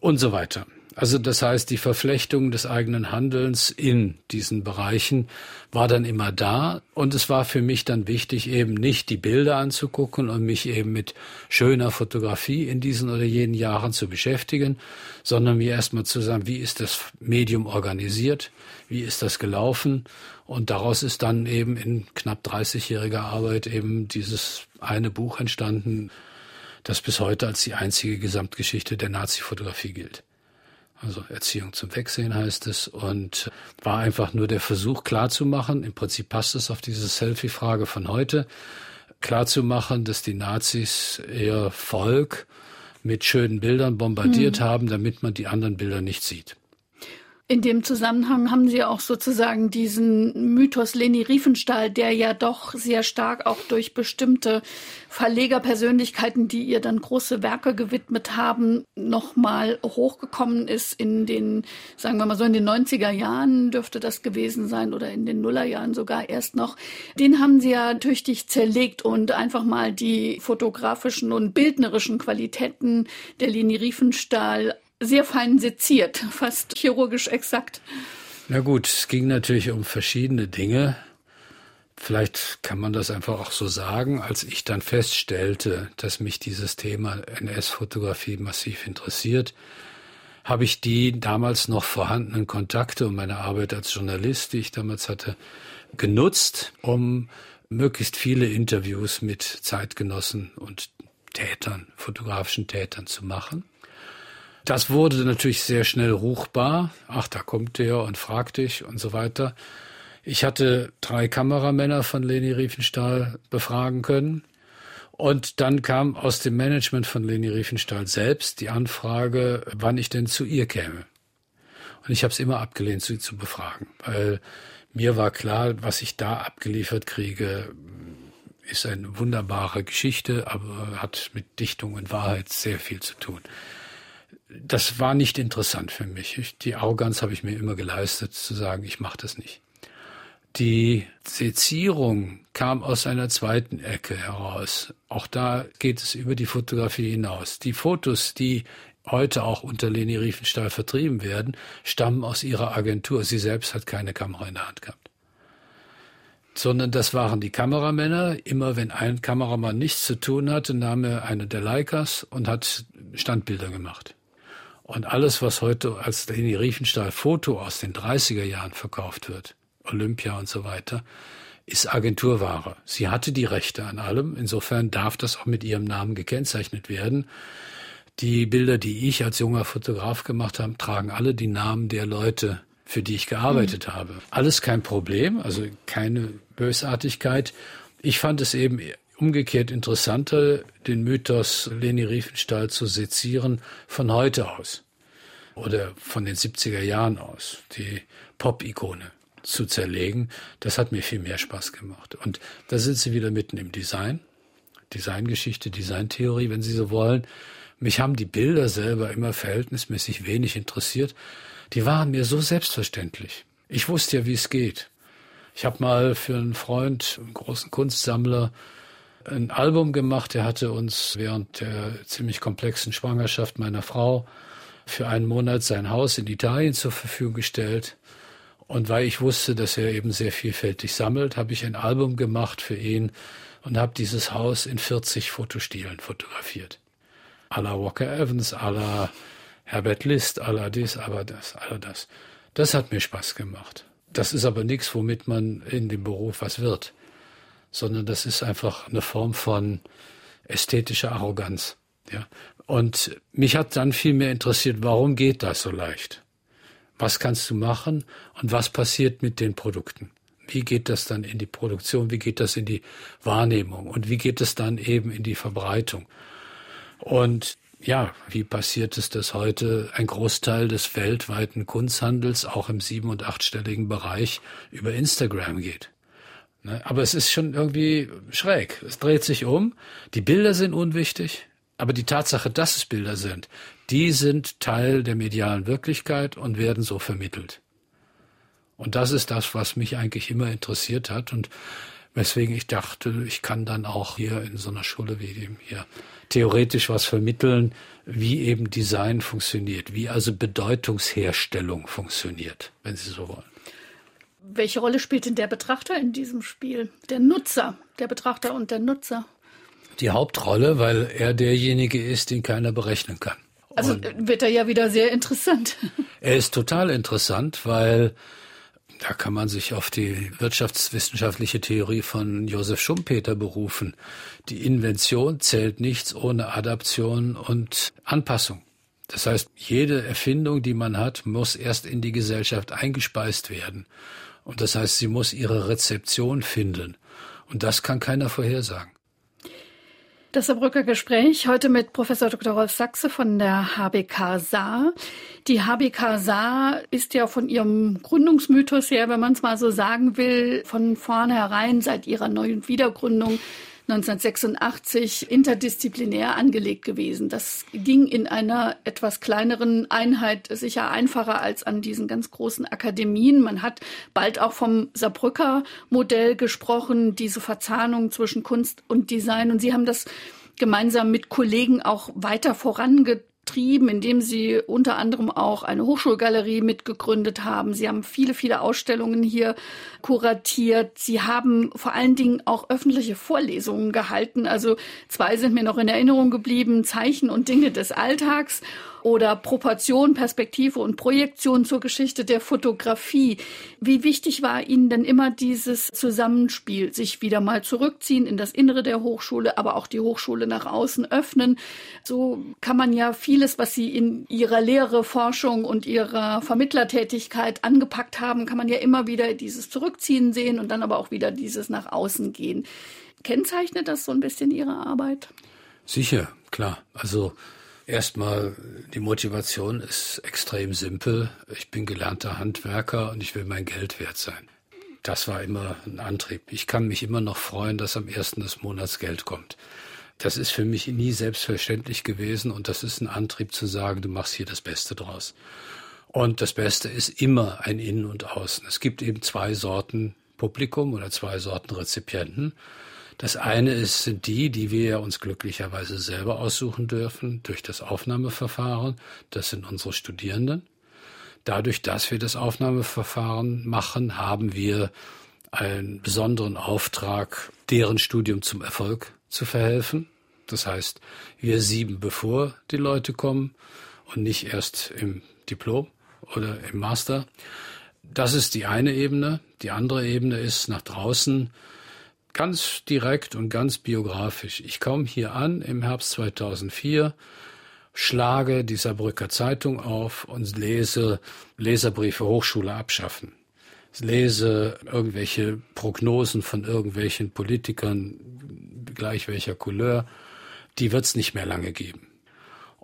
und so weiter. Also das heißt, die Verflechtung des eigenen Handelns in diesen Bereichen war dann immer da. Und es war für mich dann wichtig, eben nicht die Bilder anzugucken und mich eben mit schöner Fotografie in diesen oder jenen Jahren zu beschäftigen, sondern mir erstmal zu sagen, wie ist das Medium organisiert, wie ist das gelaufen? Und daraus ist dann eben in knapp 30-jähriger Arbeit eben dieses eine Buch entstanden, das bis heute als die einzige Gesamtgeschichte der Nazi-Fotografie gilt. Also Erziehung zum Wegsehen heißt es und war einfach nur der Versuch klarzumachen, im Prinzip passt es auf diese Selfie-Frage von heute, klarzumachen, dass die Nazis ihr Volk mit schönen Bildern bombardiert mhm. haben, damit man die anderen Bilder nicht sieht. In dem Zusammenhang haben Sie auch sozusagen diesen Mythos Leni Riefenstahl, der ja doch sehr stark auch durch bestimmte Verlegerpersönlichkeiten, die ihr dann große Werke gewidmet haben, nochmal hochgekommen ist in den, sagen wir mal so, in den 90er Jahren dürfte das gewesen sein oder in den Nullerjahren sogar erst noch. Den haben Sie ja tüchtig zerlegt und einfach mal die fotografischen und bildnerischen Qualitäten der Leni Riefenstahl sehr fein seziert, fast chirurgisch exakt. Na gut, es ging natürlich um verschiedene Dinge. Vielleicht kann man das einfach auch so sagen, als ich dann feststellte, dass mich dieses Thema NS-Fotografie massiv interessiert, habe ich die damals noch vorhandenen Kontakte und meine Arbeit als Journalist, die ich damals hatte, genutzt, um möglichst viele Interviews mit Zeitgenossen und Tätern, fotografischen Tätern zu machen. Das wurde natürlich sehr schnell ruchbar. Ach, da kommt der und fragt dich und so weiter. Ich hatte drei Kameramänner von Leni Riefenstahl befragen können. Und dann kam aus dem Management von Leni Riefenstahl selbst die Anfrage, wann ich denn zu ihr käme. Und ich habe es immer abgelehnt, sie zu befragen, weil mir war klar, was ich da abgeliefert kriege, ist eine wunderbare Geschichte, aber hat mit Dichtung und Wahrheit sehr viel zu tun das war nicht interessant für mich. Ich, die Arroganz habe ich mir immer geleistet, zu sagen, ich mache das nicht. Die Sezierung kam aus einer zweiten Ecke heraus. Auch da geht es über die Fotografie hinaus. Die Fotos, die heute auch unter Leni Riefenstahl vertrieben werden, stammen aus ihrer Agentur. Sie selbst hat keine Kamera in der Hand gehabt. Sondern das waren die Kameramänner. Immer wenn ein Kameramann nichts zu tun hatte, nahm er eine der Leicas und hat Standbilder gemacht. Und alles, was heute als Leni Riefenstahl Foto aus den 30er Jahren verkauft wird, Olympia und so weiter, ist Agenturware. Sie hatte die Rechte an allem. Insofern darf das auch mit ihrem Namen gekennzeichnet werden. Die Bilder, die ich als junger Fotograf gemacht habe, tragen alle die Namen der Leute, für die ich gearbeitet mhm. habe. Alles kein Problem, also keine Bösartigkeit. Ich fand es eben umgekehrt interessanter, den Mythos Leni Riefenstahl zu sezieren von heute aus oder von den 70er Jahren aus, die Pop-Ikone zu zerlegen. Das hat mir viel mehr Spaß gemacht. Und da sind Sie wieder mitten im Design, Designgeschichte, Designtheorie, wenn Sie so wollen. Mich haben die Bilder selber immer verhältnismäßig wenig interessiert. Die waren mir so selbstverständlich. Ich wusste ja, wie es geht. Ich habe mal für einen Freund, einen großen Kunstsammler, ein Album gemacht. Er hatte uns während der ziemlich komplexen Schwangerschaft meiner Frau für einen Monat sein Haus in Italien zur Verfügung gestellt. Und weil ich wusste, dass er eben sehr vielfältig sammelt, habe ich ein Album gemacht für ihn und habe dieses Haus in 40 Fotostilen fotografiert. A la Walker Evans, a la Herbert List, a la dies, aber das, a la das. Das hat mir Spaß gemacht. Das ist aber nichts, womit man in dem Beruf was wird sondern das ist einfach eine Form von ästhetischer Arroganz. Ja. Und mich hat dann viel mehr interessiert, warum geht das so leicht? Was kannst du machen und was passiert mit den Produkten? Wie geht das dann in die Produktion? Wie geht das in die Wahrnehmung? Und wie geht es dann eben in die Verbreitung? Und ja, wie passiert es, dass heute ein Großteil des weltweiten Kunsthandels auch im sieben- und achtstelligen Bereich über Instagram geht? Ne? Aber es ist schon irgendwie schräg. Es dreht sich um. Die Bilder sind unwichtig, aber die Tatsache, dass es Bilder sind, die sind Teil der medialen Wirklichkeit und werden so vermittelt. Und das ist das, was mich eigentlich immer interessiert hat. Und Weswegen ich dachte, ich kann dann auch hier in so einer Schule wie dem hier theoretisch was vermitteln, wie eben Design funktioniert, wie also Bedeutungsherstellung funktioniert, wenn Sie so wollen. Welche Rolle spielt denn der Betrachter in diesem Spiel? Der Nutzer, der Betrachter und der Nutzer? Die Hauptrolle, weil er derjenige ist, den keiner berechnen kann. Also und wird er ja wieder sehr interessant. Er ist total interessant, weil da kann man sich auf die wirtschaftswissenschaftliche Theorie von Josef Schumpeter berufen. Die Invention zählt nichts ohne Adaption und Anpassung. Das heißt, jede Erfindung, die man hat, muss erst in die Gesellschaft eingespeist werden. Und das heißt, sie muss ihre Rezeption finden. Und das kann keiner vorhersagen. Das Saarbrücker Gespräch heute mit Professor Dr. Rolf Sachse von der HBK Saar. Die HBK Saar ist ja von ihrem Gründungsmythos her, wenn man es mal so sagen will, von vornherein seit ihrer neuen Wiedergründung 1986 interdisziplinär angelegt gewesen. Das ging in einer etwas kleineren Einheit sicher einfacher als an diesen ganz großen Akademien. Man hat bald auch vom Saarbrücker Modell gesprochen, diese Verzahnung zwischen Kunst und Design. Und Sie haben das gemeinsam mit Kollegen auch weiter vorangetragen betrieben, indem sie unter anderem auch eine Hochschulgalerie mitgegründet haben. Sie haben viele, viele Ausstellungen hier kuratiert. Sie haben vor allen Dingen auch öffentliche Vorlesungen gehalten. Also zwei sind mir noch in Erinnerung geblieben, Zeichen und Dinge des Alltags oder Proportion, Perspektive und Projektion zur Geschichte der Fotografie. Wie wichtig war Ihnen denn immer dieses Zusammenspiel, sich wieder mal zurückziehen in das Innere der Hochschule, aber auch die Hochschule nach außen öffnen? So kann man ja vieles, was Sie in Ihrer Lehre, Forschung und Ihrer Vermittlertätigkeit angepackt haben, kann man ja immer wieder dieses Zurückziehen sehen und dann aber auch wieder dieses nach außen gehen. Kennzeichnet das so ein bisschen Ihre Arbeit? Sicher, klar. Also Erstmal, die Motivation ist extrem simpel. Ich bin gelernter Handwerker und ich will mein Geld wert sein. Das war immer ein Antrieb. Ich kann mich immer noch freuen, dass am ersten des Monats Geld kommt. Das ist für mich nie selbstverständlich gewesen und das ist ein Antrieb zu sagen, du machst hier das Beste draus. Und das Beste ist immer ein Innen und Außen. Es gibt eben zwei Sorten Publikum oder zwei Sorten Rezipienten. Das eine ist, sind die, die wir uns glücklicherweise selber aussuchen dürfen durch das Aufnahmeverfahren. Das sind unsere Studierenden. Dadurch, dass wir das Aufnahmeverfahren machen, haben wir einen besonderen Auftrag, deren Studium zum Erfolg zu verhelfen. Das heißt, wir sieben, bevor die Leute kommen und nicht erst im Diplom oder im Master. Das ist die eine Ebene. Die andere Ebene ist nach draußen ganz direkt und ganz biografisch. Ich komme hier an im Herbst 2004, schlage die Saarbrücker Zeitung auf und lese Leserbriefe Hochschule abschaffen. Lese irgendwelche Prognosen von irgendwelchen Politikern, gleich welcher Couleur. Die wird es nicht mehr lange geben.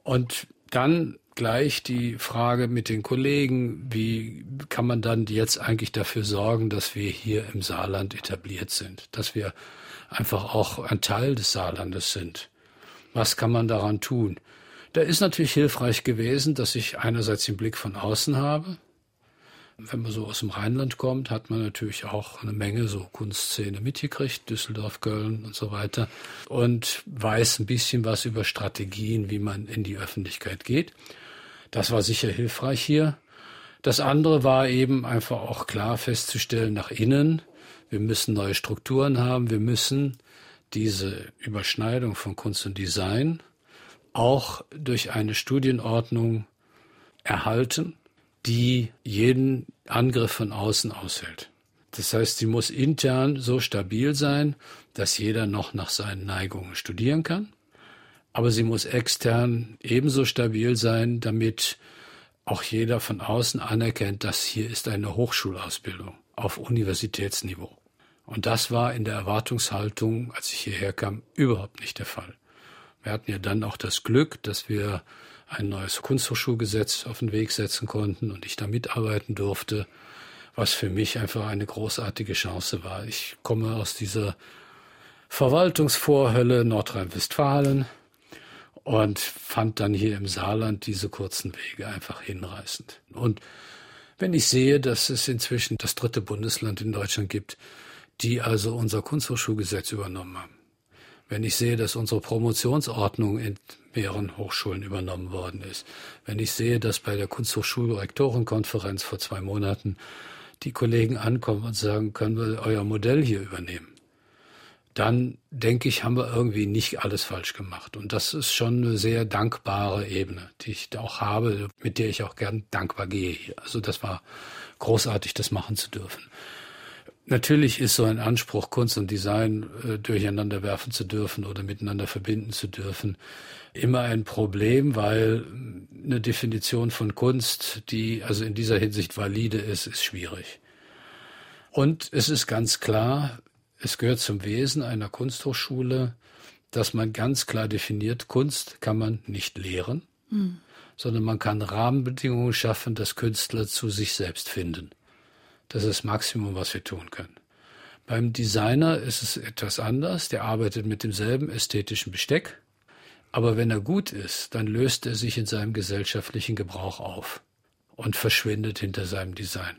Und dann gleich die Frage mit den Kollegen, wie kann man dann jetzt eigentlich dafür sorgen, dass wir hier im Saarland etabliert sind, dass wir einfach auch ein Teil des Saarlandes sind. Was kann man daran tun? Da ist natürlich hilfreich gewesen, dass ich einerseits den Blick von außen habe, wenn man so aus dem Rheinland kommt, hat man natürlich auch eine Menge so Kunstszene mitgekriegt, Düsseldorf, Köln und so weiter, und weiß ein bisschen was über Strategien, wie man in die Öffentlichkeit geht. Das war sicher hilfreich hier. Das andere war eben einfach auch klar festzustellen nach innen, wir müssen neue Strukturen haben, wir müssen diese Überschneidung von Kunst und Design auch durch eine Studienordnung erhalten, die jeden Angriff von außen aushält. Das heißt, sie muss intern so stabil sein, dass jeder noch nach seinen Neigungen studieren kann. Aber sie muss extern ebenso stabil sein, damit auch jeder von außen anerkennt, dass hier ist eine Hochschulausbildung auf Universitätsniveau. Und das war in der Erwartungshaltung, als ich hierher kam, überhaupt nicht der Fall. Wir hatten ja dann auch das Glück, dass wir ein neues Kunsthochschulgesetz auf den Weg setzen konnten und ich da mitarbeiten durfte, was für mich einfach eine großartige Chance war. Ich komme aus dieser Verwaltungsvorhölle Nordrhein-Westfalen und fand dann hier im Saarland diese kurzen Wege einfach hinreißend. Und wenn ich sehe, dass es inzwischen das dritte Bundesland in Deutschland gibt, die also unser Kunsthochschulgesetz übernommen haben. Wenn ich sehe, dass unsere Promotionsordnung mehreren Hochschulen übernommen worden ist. Wenn ich sehe, dass bei der Kunsthochschulrektorenkonferenz vor zwei Monaten die Kollegen ankommen und sagen, können wir euer Modell hier übernehmen? Dann denke ich, haben wir irgendwie nicht alles falsch gemacht. Und das ist schon eine sehr dankbare Ebene, die ich auch habe, mit der ich auch gern dankbar gehe. Also das war großartig, das machen zu dürfen. Natürlich ist so ein Anspruch, Kunst und Design äh, durcheinander werfen zu dürfen oder miteinander verbinden zu dürfen, immer ein Problem, weil eine Definition von Kunst, die also in dieser Hinsicht valide ist, ist schwierig. Und es ist ganz klar, es gehört zum Wesen einer Kunsthochschule, dass man ganz klar definiert, Kunst kann man nicht lehren, hm. sondern man kann Rahmenbedingungen schaffen, dass Künstler zu sich selbst finden. Das ist das Maximum, was wir tun können. Beim Designer ist es etwas anders. Der arbeitet mit demselben ästhetischen Besteck. Aber wenn er gut ist, dann löst er sich in seinem gesellschaftlichen Gebrauch auf und verschwindet hinter seinem Design.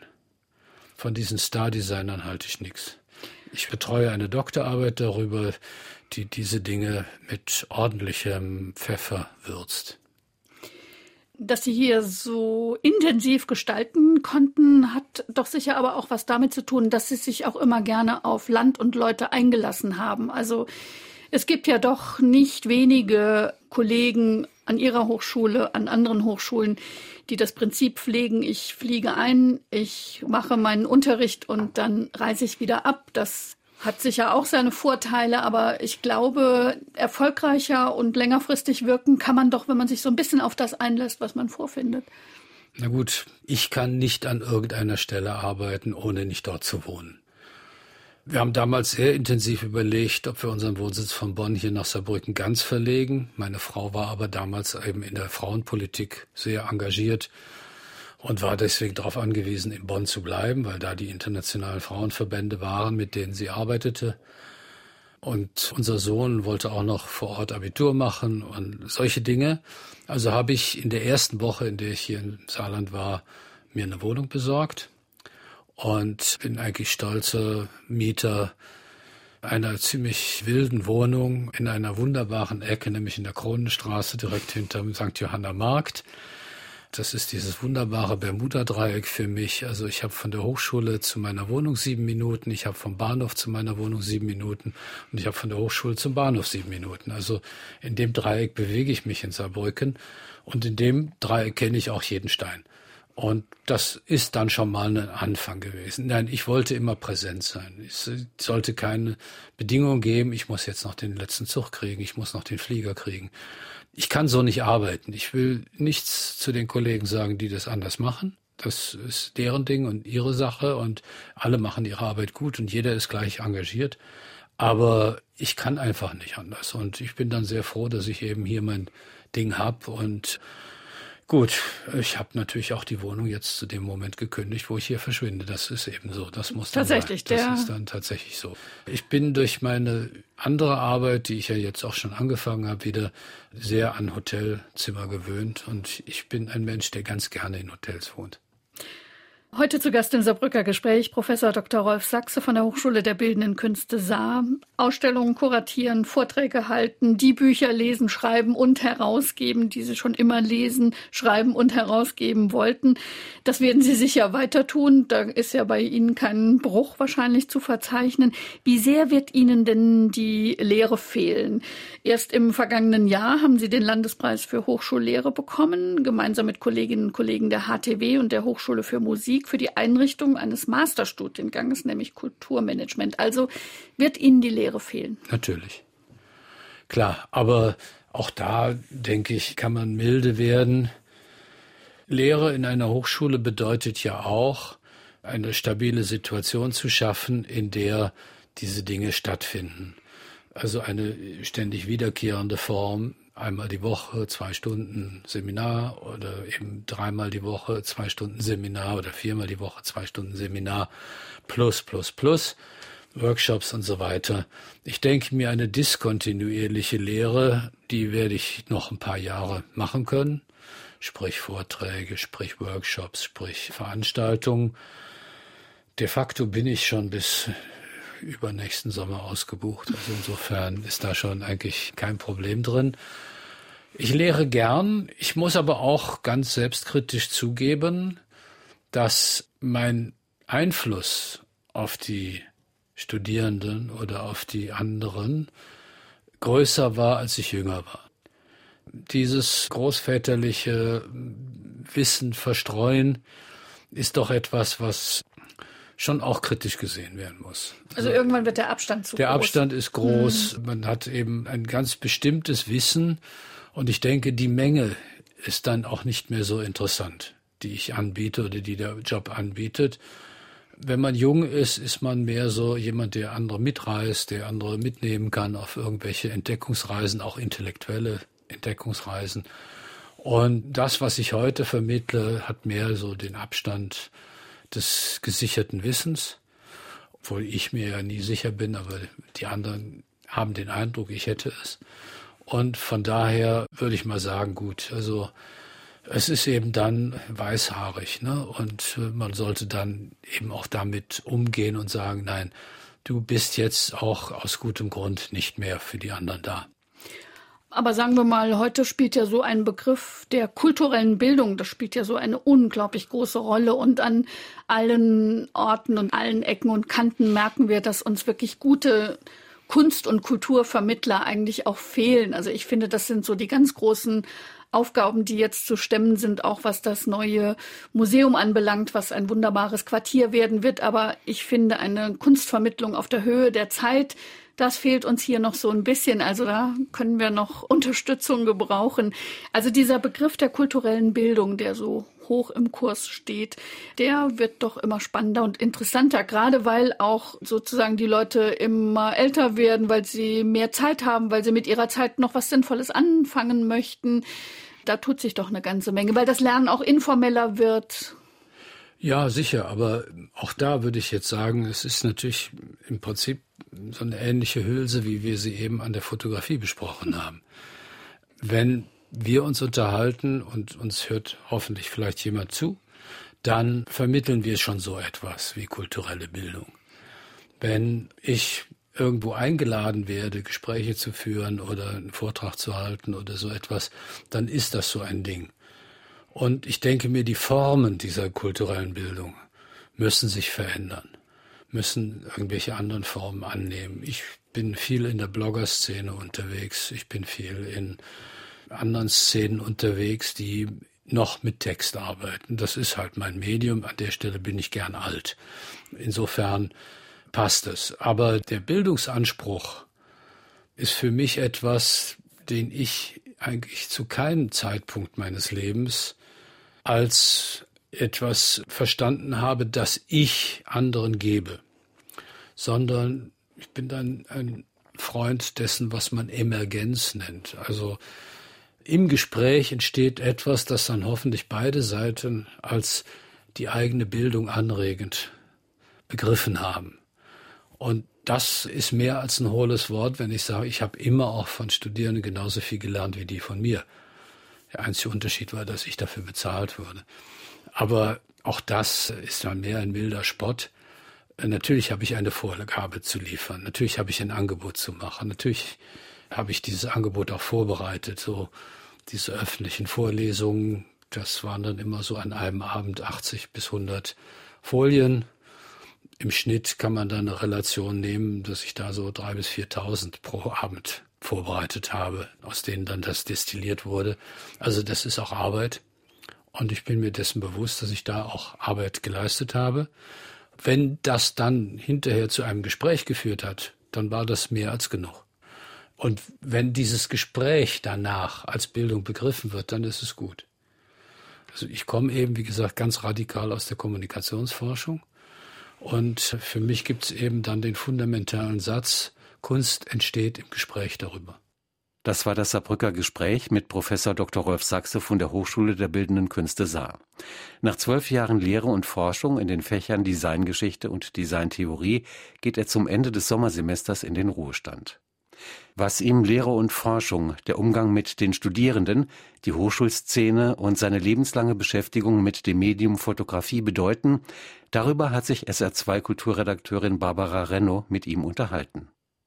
Von diesen Star-Designern halte ich nichts. Ich betreue eine Doktorarbeit darüber, die diese Dinge mit ordentlichem Pfeffer würzt dass Sie hier so intensiv gestalten konnten, hat doch sicher aber auch was damit zu tun, dass Sie sich auch immer gerne auf Land und Leute eingelassen haben. Also es gibt ja doch nicht wenige Kollegen an Ihrer Hochschule, an anderen Hochschulen, die das Prinzip pflegen, ich fliege ein, ich mache meinen Unterricht und dann reise ich wieder ab. Das hat sicher auch seine Vorteile, aber ich glaube, erfolgreicher und längerfristig wirken kann man doch, wenn man sich so ein bisschen auf das einlässt, was man vorfindet. Na gut, ich kann nicht an irgendeiner Stelle arbeiten, ohne nicht dort zu wohnen. Wir haben damals sehr intensiv überlegt, ob wir unseren Wohnsitz von Bonn hier nach Saarbrücken ganz verlegen. Meine Frau war aber damals eben in der Frauenpolitik sehr engagiert und war deswegen darauf angewiesen, in Bonn zu bleiben, weil da die internationalen Frauenverbände waren, mit denen sie arbeitete. Und unser Sohn wollte auch noch vor Ort Abitur machen und solche Dinge. Also habe ich in der ersten Woche, in der ich hier im Saarland war, mir eine Wohnung besorgt und bin eigentlich stolzer Mieter einer ziemlich wilden Wohnung in einer wunderbaren Ecke, nämlich in der Kronenstraße direkt hinterm St. Johanna Markt. Das ist dieses wunderbare Bermuda-Dreieck für mich. Also ich habe von der Hochschule zu meiner Wohnung sieben Minuten, ich habe vom Bahnhof zu meiner Wohnung sieben Minuten und ich habe von der Hochschule zum Bahnhof sieben Minuten. Also in dem Dreieck bewege ich mich in Saarbrücken und in dem Dreieck kenne ich auch jeden Stein. Und das ist dann schon mal ein Anfang gewesen. Nein, ich wollte immer präsent sein. Es sollte keine Bedingung geben, ich muss jetzt noch den letzten Zug kriegen, ich muss noch den Flieger kriegen ich kann so nicht arbeiten. Ich will nichts zu den Kollegen sagen, die das anders machen. Das ist deren Ding und ihre Sache und alle machen ihre Arbeit gut und jeder ist gleich engagiert. Aber ich kann einfach nicht anders und ich bin dann sehr froh, dass ich eben hier mein Ding hab und Gut, ich habe natürlich auch die Wohnung jetzt zu dem Moment gekündigt, wo ich hier verschwinde. Das ist eben so. Das muss dann tatsächlich. Sein. Das ist dann tatsächlich so. Ich bin durch meine andere Arbeit, die ich ja jetzt auch schon angefangen habe, wieder sehr an Hotelzimmer gewöhnt und ich bin ein Mensch, der ganz gerne in Hotels wohnt. Heute zu Gast im Saarbrücker Gespräch Professor Dr. Rolf Sachse von der Hochschule der Bildenden Künste Saar. Ausstellungen kuratieren, Vorträge halten, die Bücher lesen, schreiben und herausgeben, die Sie schon immer lesen, schreiben und herausgeben wollten. Das werden Sie sicher weiter tun. Da ist ja bei Ihnen kein Bruch wahrscheinlich zu verzeichnen. Wie sehr wird Ihnen denn die Lehre fehlen? Erst im vergangenen Jahr haben Sie den Landespreis für Hochschullehre bekommen, gemeinsam mit Kolleginnen und Kollegen der HTW und der Hochschule für Musik für die Einrichtung eines Masterstudienganges, nämlich Kulturmanagement. Also wird Ihnen die Lehre fehlen? Natürlich. Klar, aber auch da, denke ich, kann man milde werden. Lehre in einer Hochschule bedeutet ja auch, eine stabile Situation zu schaffen, in der diese Dinge stattfinden. Also eine ständig wiederkehrende Form einmal die Woche zwei Stunden Seminar oder eben dreimal die Woche zwei Stunden Seminar oder viermal die Woche zwei Stunden Seminar plus, plus, plus, Workshops und so weiter. Ich denke mir, eine diskontinuierliche Lehre, die werde ich noch ein paar Jahre machen können. Sprich Vorträge, sprich Workshops, sprich Veranstaltungen. De facto bin ich schon bis übernächsten Sommer ausgebucht. Also insofern ist da schon eigentlich kein Problem drin. Ich lehre gern. Ich muss aber auch ganz selbstkritisch zugeben, dass mein Einfluss auf die Studierenden oder auf die anderen größer war, als ich jünger war. Dieses großväterliche Wissen verstreuen ist doch etwas, was schon auch kritisch gesehen werden muss. Also, also irgendwann wird der Abstand zu der groß. Der Abstand ist groß. Mhm. Man hat eben ein ganz bestimmtes Wissen und ich denke, die Menge ist dann auch nicht mehr so interessant, die ich anbiete oder die der Job anbietet. Wenn man jung ist, ist man mehr so jemand, der andere mitreist, der andere mitnehmen kann auf irgendwelche Entdeckungsreisen, auch intellektuelle Entdeckungsreisen. Und das, was ich heute vermittle, hat mehr so den Abstand des gesicherten Wissens, obwohl ich mir ja nie sicher bin, aber die anderen haben den Eindruck, ich hätte es. Und von daher würde ich mal sagen, gut, also es ist eben dann weißhaarig, ne? Und man sollte dann eben auch damit umgehen und sagen, nein, du bist jetzt auch aus gutem Grund nicht mehr für die anderen da. Aber sagen wir mal, heute spielt ja so ein Begriff der kulturellen Bildung, das spielt ja so eine unglaublich große Rolle. Und an allen Orten und allen Ecken und Kanten merken wir, dass uns wirklich gute Kunst- und Kulturvermittler eigentlich auch fehlen. Also ich finde, das sind so die ganz großen Aufgaben, die jetzt zu stemmen sind, auch was das neue Museum anbelangt, was ein wunderbares Quartier werden wird. Aber ich finde eine Kunstvermittlung auf der Höhe der Zeit, das fehlt uns hier noch so ein bisschen. Also da können wir noch Unterstützung gebrauchen. Also dieser Begriff der kulturellen Bildung, der so hoch im Kurs steht, der wird doch immer spannender und interessanter, gerade weil auch sozusagen die Leute immer älter werden, weil sie mehr Zeit haben, weil sie mit ihrer Zeit noch was Sinnvolles anfangen möchten. Da tut sich doch eine ganze Menge, weil das Lernen auch informeller wird. Ja, sicher, aber auch da würde ich jetzt sagen, es ist natürlich im Prinzip so eine ähnliche Hülse, wie wir sie eben an der Fotografie besprochen haben. Wenn wir uns unterhalten und uns hört hoffentlich vielleicht jemand zu, dann vermitteln wir schon so etwas wie kulturelle Bildung. Wenn ich irgendwo eingeladen werde, Gespräche zu führen oder einen Vortrag zu halten oder so etwas, dann ist das so ein Ding. Und ich denke mir, die Formen dieser kulturellen Bildung müssen sich verändern müssen irgendwelche anderen Formen annehmen. Ich bin viel in der Blogger-Szene unterwegs. Ich bin viel in anderen Szenen unterwegs, die noch mit Text arbeiten. Das ist halt mein Medium. An der Stelle bin ich gern alt. Insofern passt es. Aber der Bildungsanspruch ist für mich etwas, den ich eigentlich zu keinem Zeitpunkt meines Lebens als etwas verstanden habe, das ich anderen gebe, sondern ich bin dann ein Freund dessen, was man Emergenz nennt. Also im Gespräch entsteht etwas, das dann hoffentlich beide Seiten als die eigene Bildung anregend begriffen haben. Und das ist mehr als ein hohles Wort, wenn ich sage, ich habe immer auch von Studierenden genauso viel gelernt wie die von mir. Der einzige Unterschied war, dass ich dafür bezahlt wurde. Aber auch das ist dann mehr ein milder Spott. Natürlich habe ich eine Vorgabe zu liefern. Natürlich habe ich ein Angebot zu machen. Natürlich habe ich dieses Angebot auch vorbereitet. So diese öffentlichen Vorlesungen, das waren dann immer so an einem Abend 80 bis 100 Folien. Im Schnitt kann man dann eine Relation nehmen, dass ich da so drei bis 4.000 pro Abend vorbereitet habe, aus denen dann das destilliert wurde. Also das ist auch Arbeit. Und ich bin mir dessen bewusst, dass ich da auch Arbeit geleistet habe. Wenn das dann hinterher zu einem Gespräch geführt hat, dann war das mehr als genug. Und wenn dieses Gespräch danach als Bildung begriffen wird, dann ist es gut. Also ich komme eben, wie gesagt, ganz radikal aus der Kommunikationsforschung. Und für mich gibt es eben dann den fundamentalen Satz, Kunst entsteht im Gespräch darüber. Das war das Saarbrücker Gespräch mit Professor Dr. Rolf Sachse von der Hochschule der Bildenden Künste Saar. Nach zwölf Jahren Lehre und Forschung in den Fächern Designgeschichte und Designtheorie geht er zum Ende des Sommersemesters in den Ruhestand. Was ihm Lehre und Forschung, der Umgang mit den Studierenden, die Hochschulszene und seine lebenslange Beschäftigung mit dem Medium Fotografie bedeuten, darüber hat sich SR2 Kulturredakteurin Barbara Renno mit ihm unterhalten.